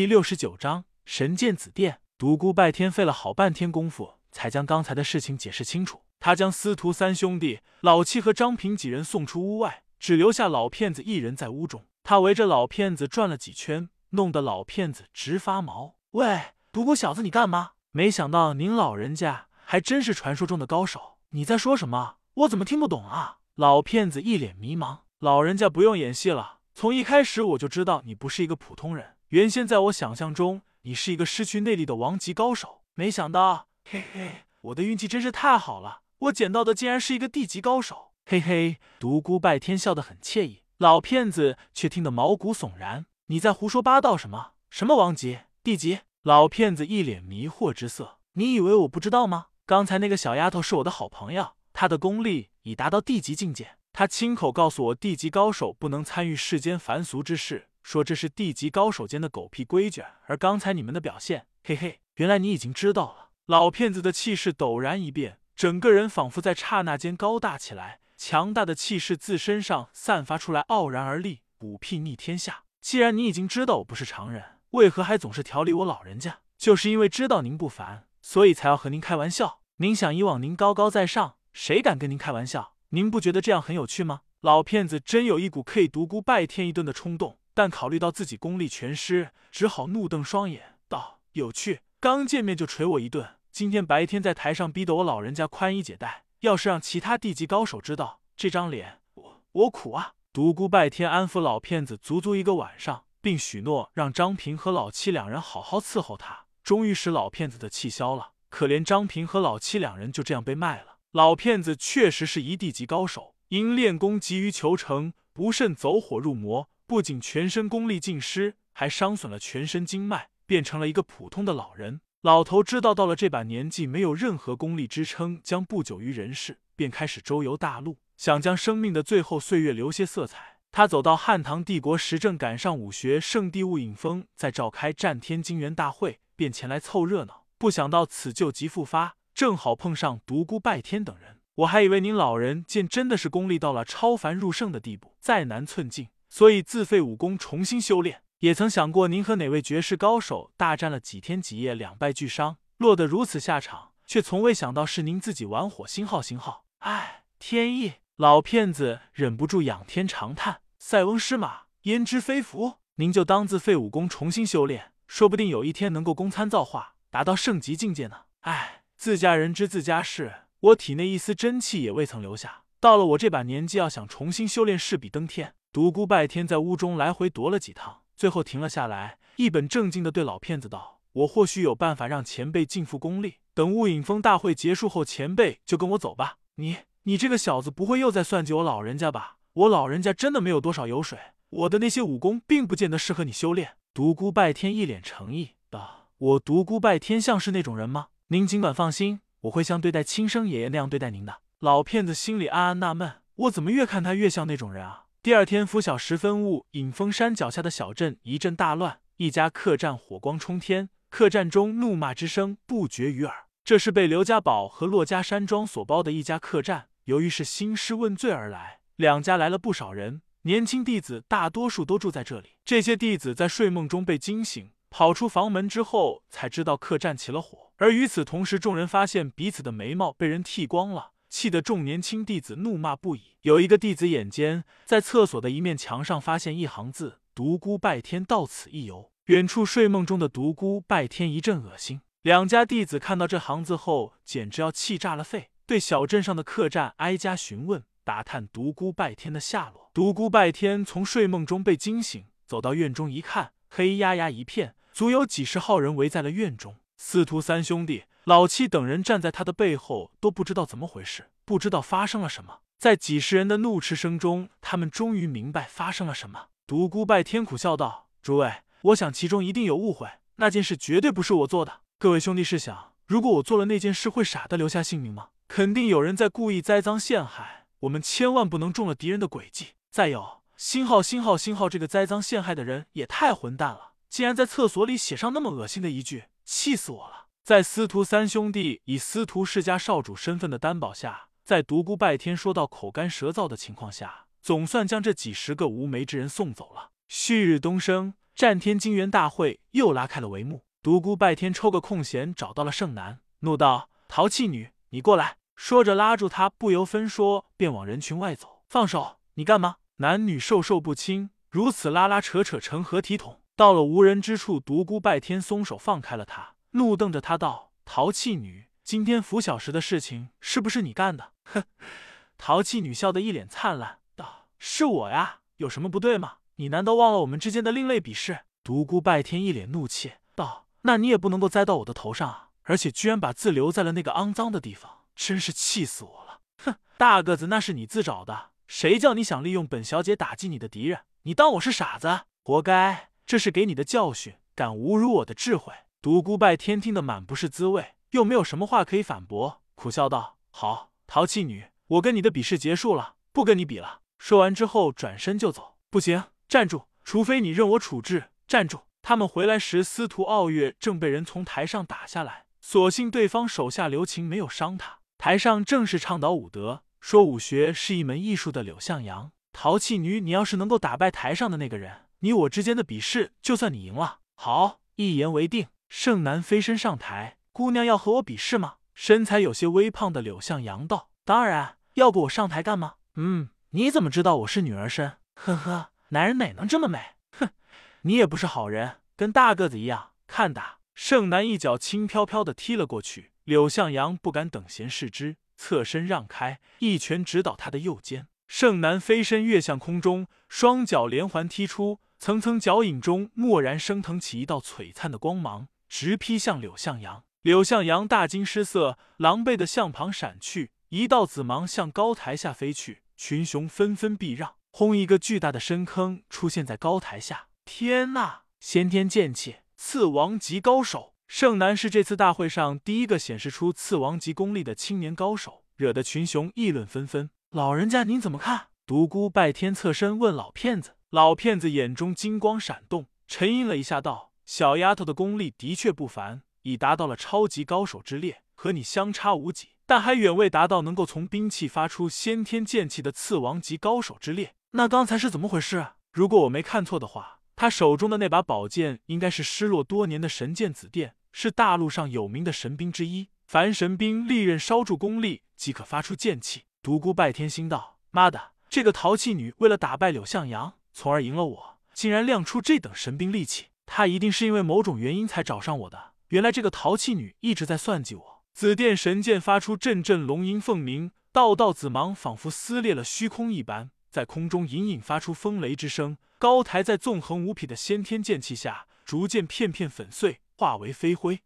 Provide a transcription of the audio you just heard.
第六十九章神剑紫电。独孤拜天费了好半天功夫，才将刚才的事情解释清楚。他将司徒三兄弟、老七和张平几人送出屋外，只留下老骗子一人在屋中。他围着老骗子转了几圈，弄得老骗子直发毛。喂，独孤小子，你干嘛？没想到您老人家还真是传说中的高手。你在说什么？我怎么听不懂啊？老骗子一脸迷茫。老人家不用演戏了，从一开始我就知道你不是一个普通人。原先在我想象中，你是一个失去内力的王级高手，没想到，嘿嘿，我的运气真是太好了，我捡到的竟然是一个地级高手，嘿嘿。独孤拜天笑得很惬意，老骗子却听得毛骨悚然。你在胡说八道什么？什么王级、地级？老骗子一脸迷惑之色。你以为我不知道吗？刚才那个小丫头是我的好朋友，她的功力已达到地级境界，她亲口告诉我，地级高手不能参与世间凡俗之事。说这是地级高手间的狗屁规矩，而刚才你们的表现，嘿嘿，原来你已经知道了。老骗子的气势陡然一变，整个人仿佛在刹那间高大起来，强大的气势自身上散发出来，傲然而立，虎屁逆天下。既然你已经知道我不是常人，为何还总是调理我老人家？就是因为知道您不凡，所以才要和您开玩笑。您想以往您高高在上，谁敢跟您开玩笑？您不觉得这样很有趣吗？老骗子真有一股可以独孤拜天一顿的冲动。但考虑到自己功力全失，只好怒瞪双眼，道：“有趣，刚见面就捶我一顿。今天白天在台上逼得我老人家宽衣解带，要是让其他地级高手知道，这张脸我我苦啊！”独孤拜天安抚老骗子足足一个晚上，并许诺让张平和老七两人好好伺候他，终于使老骗子的气消了。可怜张平和老七两人就这样被卖了。老骗子确实是一地级高手，因练功急于求成，不慎走火入魔。不仅全身功力尽失，还伤损了全身经脉，变成了一个普通的老人。老头知道到了这把年纪没有任何功力支撑，将不久于人世，便开始周游大陆，想将生命的最后岁月留些色彩。他走到汉唐帝国时，正赶上武学圣地雾隐峰在召开战天金元大会，便前来凑热闹。不想到此旧疾复发，正好碰上独孤拜天等人。我还以为您老人见真的是功力到了超凡入圣的地步，再难寸进。所以自废武功，重新修炼。也曾想过您和哪位绝世高手大战了几天几夜，两败俱伤，落得如此下场，却从未想到是您自己玩火星号星号。唉，天意！老骗子忍不住仰天长叹：“塞翁失马，焉知非福？您就当自废武功，重新修炼，说不定有一天能够功参造化，达到圣级境界呢。”唉，自家人知自家事，我体内一丝真气也未曾留下。到了我这把年纪，要想重新修炼，势比登天。独孤拜天在屋中来回踱了几趟，最后停了下来，一本正经的对老骗子道：“我或许有办法让前辈尽复功力。等雾隐峰大会结束后，前辈就跟我走吧。”你你这个小子，不会又在算计我老人家吧？我老人家真的没有多少油水，我的那些武功并不见得适合你修炼。独孤拜天一脸诚意道：“我独孤拜天像是那种人吗？您尽管放心，我会像对待亲生爷爷那样对待您的。”老骗子心里暗暗纳闷：我怎么越看他越像那种人啊？第二天拂晓时分，雾隐峰山脚下的小镇一阵大乱，一家客栈火光冲天，客栈中怒骂之声不绝于耳。这是被刘家堡和骆家山庄所包的一家客栈，由于是兴师问罪而来，两家来了不少人，年轻弟子大多数都住在这里。这些弟子在睡梦中被惊醒，跑出房门之后，才知道客栈起了火。而与此同时，众人发现彼此的眉毛被人剃光了。气得众年轻弟子怒骂不已。有一个弟子眼尖，在厕所的一面墙上发现一行字：“独孤拜天到此一游。”远处睡梦中的独孤拜天一阵恶心。两家弟子看到这行字后，简直要气炸了肺，对小镇上的客栈挨家询问，打探独孤拜天的下落。独孤拜天从睡梦中被惊醒，走到院中一看，黑压压一片，足有几十号人围在了院中。司徒三兄弟。老七等人站在他的背后，都不知道怎么回事，不知道发生了什么。在几十人的怒斥声中，他们终于明白发生了什么。独孤拜天苦笑道：“诸位，我想其中一定有误会，那件事绝对不是我做的。各位兄弟，试想，如果我做了那件事，会傻的留下性命吗？肯定有人在故意栽赃陷害，我们千万不能中了敌人的诡计。再有，星号星号星号这个栽赃陷害的人也太混蛋了，竟然在厕所里写上那么恶心的一句，气死我了。”在司徒三兄弟以司徒世家少主身份的担保下，在独孤拜天说到口干舌燥的情况下，总算将这几十个无眉之人送走了。旭日东升，战天金元大会又拉开了帷幕。独孤拜天抽个空闲找到了盛南，怒道：“淘气女，你过来！”说着拉住他，不由分说便往人群外走。放手！你干嘛？男女授受不亲，如此拉拉扯扯成何体统？到了无人之处，独孤拜天松手放开了他，怒瞪着他道：“淘气女，今天拂晓时的事情是不是你干的？”哼！淘气女笑得一脸灿烂，道：“是我呀，有什么不对吗？你难道忘了我们之间的另类比试？”独孤拜天一脸怒气道。那你也不能够栽到我的头上啊！而且居然把字留在了那个肮脏的地方，真是气死我了！哼，大个子那是你自找的，谁叫你想利用本小姐打击你的敌人？你当我是傻子？活该！这是给你的教训，敢侮辱我的智慧！独孤拜天听得满不是滋味，又没有什么话可以反驳，苦笑道：“好，淘气女，我跟你的比试结束了，不跟你比了。”说完之后转身就走。不行，站住！除非你任我处置，站住！他们回来时，司徒傲月正被人从台上打下来。所幸对方手下留情，没有伤他。台上正是倡导武德、说武学是一门艺术的柳向阳。淘气女，你要是能够打败台上的那个人，你我之间的比试就算你赢了。好，一言为定。盛南飞身上台，姑娘要和我比试吗？身材有些微胖的柳向阳道：“当然，要不我上台干嘛？”嗯，你怎么知道我是女儿身？呵呵，男人哪能这么美？哼你也不是好人，跟大个子一样，看打！盛南一脚轻飘飘的踢了过去，柳向阳不敢等闲视之，侧身让开，一拳直捣他的右肩。盛南飞身跃向空中，双脚连环踢出，层层脚影中蓦然升腾起一道璀璨的光芒，直劈向柳向阳。柳向阳大惊失色，狼狈的向旁闪去，一道紫芒向高台下飞去，群雄纷纷避让。轰！一个巨大的深坑出现在高台下。天呐！先天剑气，刺王级高手盛南是这次大会上第一个显示出刺王级功力的青年高手，惹得群雄议论纷纷。老人家您怎么看？独孤拜天侧身问老骗子。老骗子眼中金光闪动，沉吟了一下，道：“小丫头的功力的确不凡，已达到了超级高手之列，和你相差无几，但还远未达到能够从兵器发出先天剑气的刺王级高手之列。那刚才是怎么回事？如果我没看错的话。”他手中的那把宝剑应该是失落多年的神剑紫电，是大陆上有名的神兵之一。凡神兵利刃烧铸功力即可发出剑气。独孤拜天心道：“妈的，这个淘气女为了打败柳向阳，从而赢了我，竟然亮出这等神兵利器。他一定是因为某种原因才找上我的。原来这个淘气女一直在算计我。”紫电神剑发出阵阵龙吟凤鸣，道道紫芒仿佛撕裂了虚空一般，在空中隐隐发出风雷之声。高台在纵横无匹的先天剑气下，逐渐片片粉碎，化为飞灰。